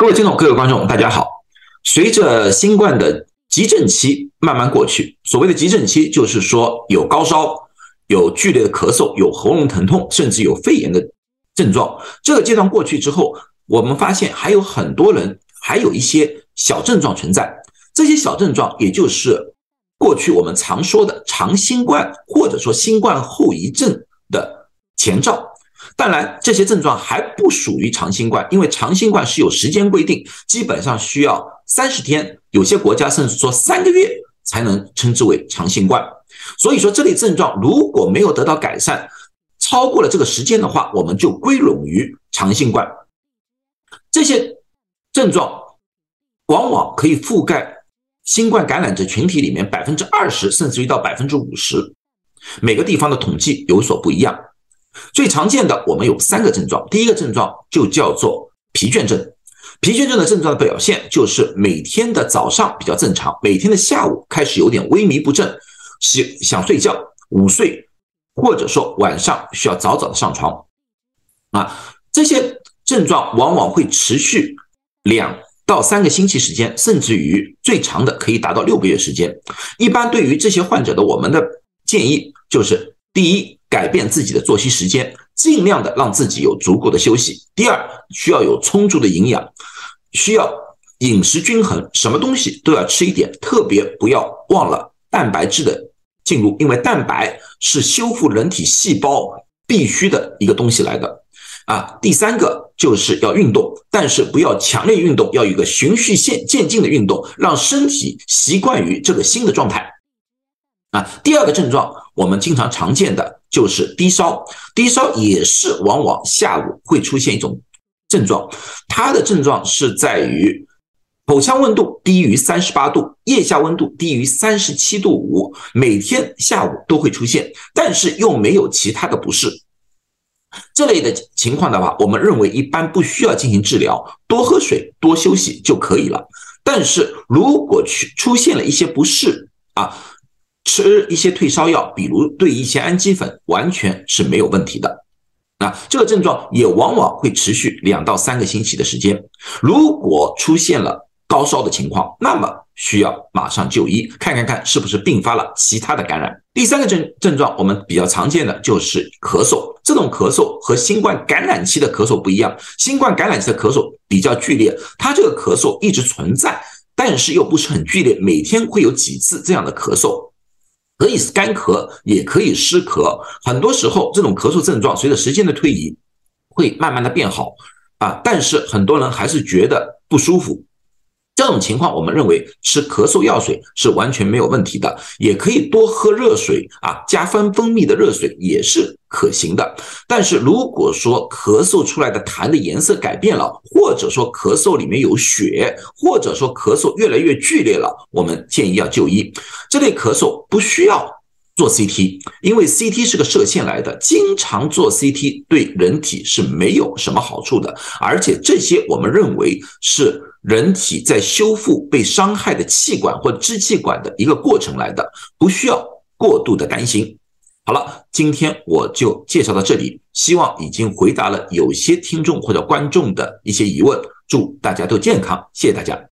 各位听众、各位观众，大家好。随着新冠的急症期慢慢过去，所谓的急症期就是说有高烧、有剧烈的咳嗽、有喉咙疼痛，甚至有肺炎的症状。这个阶段过去之后，我们发现还有很多人还有一些小症状存在。这些小症状，也就是过去我们常说的长新冠，或者说新冠后遗症的前兆。当然，这些症状还不属于长新冠，因为长新冠是有时间规定，基本上需要三十天，有些国家甚至说三个月才能称之为长新冠。所以说，这类症状如果没有得到改善，超过了这个时间的话，我们就归拢于长新冠。这些症状往往可以覆盖新冠感染者群体里面百分之二十，甚至于到百分之五十。每个地方的统计有所不一样。最常见的，我们有三个症状。第一个症状就叫做疲倦症。疲倦症的症状的表现就是每天的早上比较正常，每天的下午开始有点萎靡不振，想想睡觉、午睡，或者说晚上需要早早的上床。啊，这些症状往往会持续两到三个星期时间，甚至于最长的可以达到六个月时间。一般对于这些患者的，我们的建议就是第一。改变自己的作息时间，尽量的让自己有足够的休息。第二，需要有充足的营养，需要饮食均衡，什么东西都要吃一点，特别不要忘了蛋白质的进入，因为蛋白是修复人体细胞必须的一个东西来的。啊，第三个就是要运动，但是不要强烈运动，要有一个循序渐渐进的运动，让身体习惯于这个新的状态。啊，第二个症状我们经常常见的。就是低烧，低烧也是往往下午会出现一种症状，它的症状是在于口腔温度低于三十八度，腋下温度低于三十七度五，每天下午都会出现，但是又没有其他的不适。这类的情况的话，我们认为一般不需要进行治疗，多喝水、多休息就可以了。但是如果去出现了一些不适啊。吃一些退烧药，比如对一些氨基粉，完全是没有问题的。那，这个症状也往往会持续两到三个星期的时间。如果出现了高烧的情况，那么需要马上就医，看看看是不是并发了其他的感染。第三个症症状，我们比较常见的就是咳嗽。这种咳嗽和新冠感染期的咳嗽不一样，新冠感染期的咳嗽比较剧烈，它这个咳嗽一直存在，但是又不是很剧烈，每天会有几次这样的咳嗽。可以是干咳，也可以湿咳。很多时候，这种咳嗽症状随着时间的推移，会慢慢的变好啊。但是很多人还是觉得不舒服。这种情况，我们认为吃咳嗽药水是完全没有问题的，也可以多喝热水啊，加分蜂蜜的热水也是可行的。但是如果说咳嗽出来的痰的颜色改变了，或者说咳嗽里面有血，或者说咳嗽越来越剧烈了，我们建议要就医。这类咳嗽不需要做 CT，因为 CT 是个射线来的，经常做 CT 对人体是没有什么好处的，而且这些我们认为是。人体在修复被伤害的气管或支气管的一个过程来的，不需要过度的担心。好了，今天我就介绍到这里，希望已经回答了有些听众或者观众的一些疑问。祝大家都健康，谢谢大家。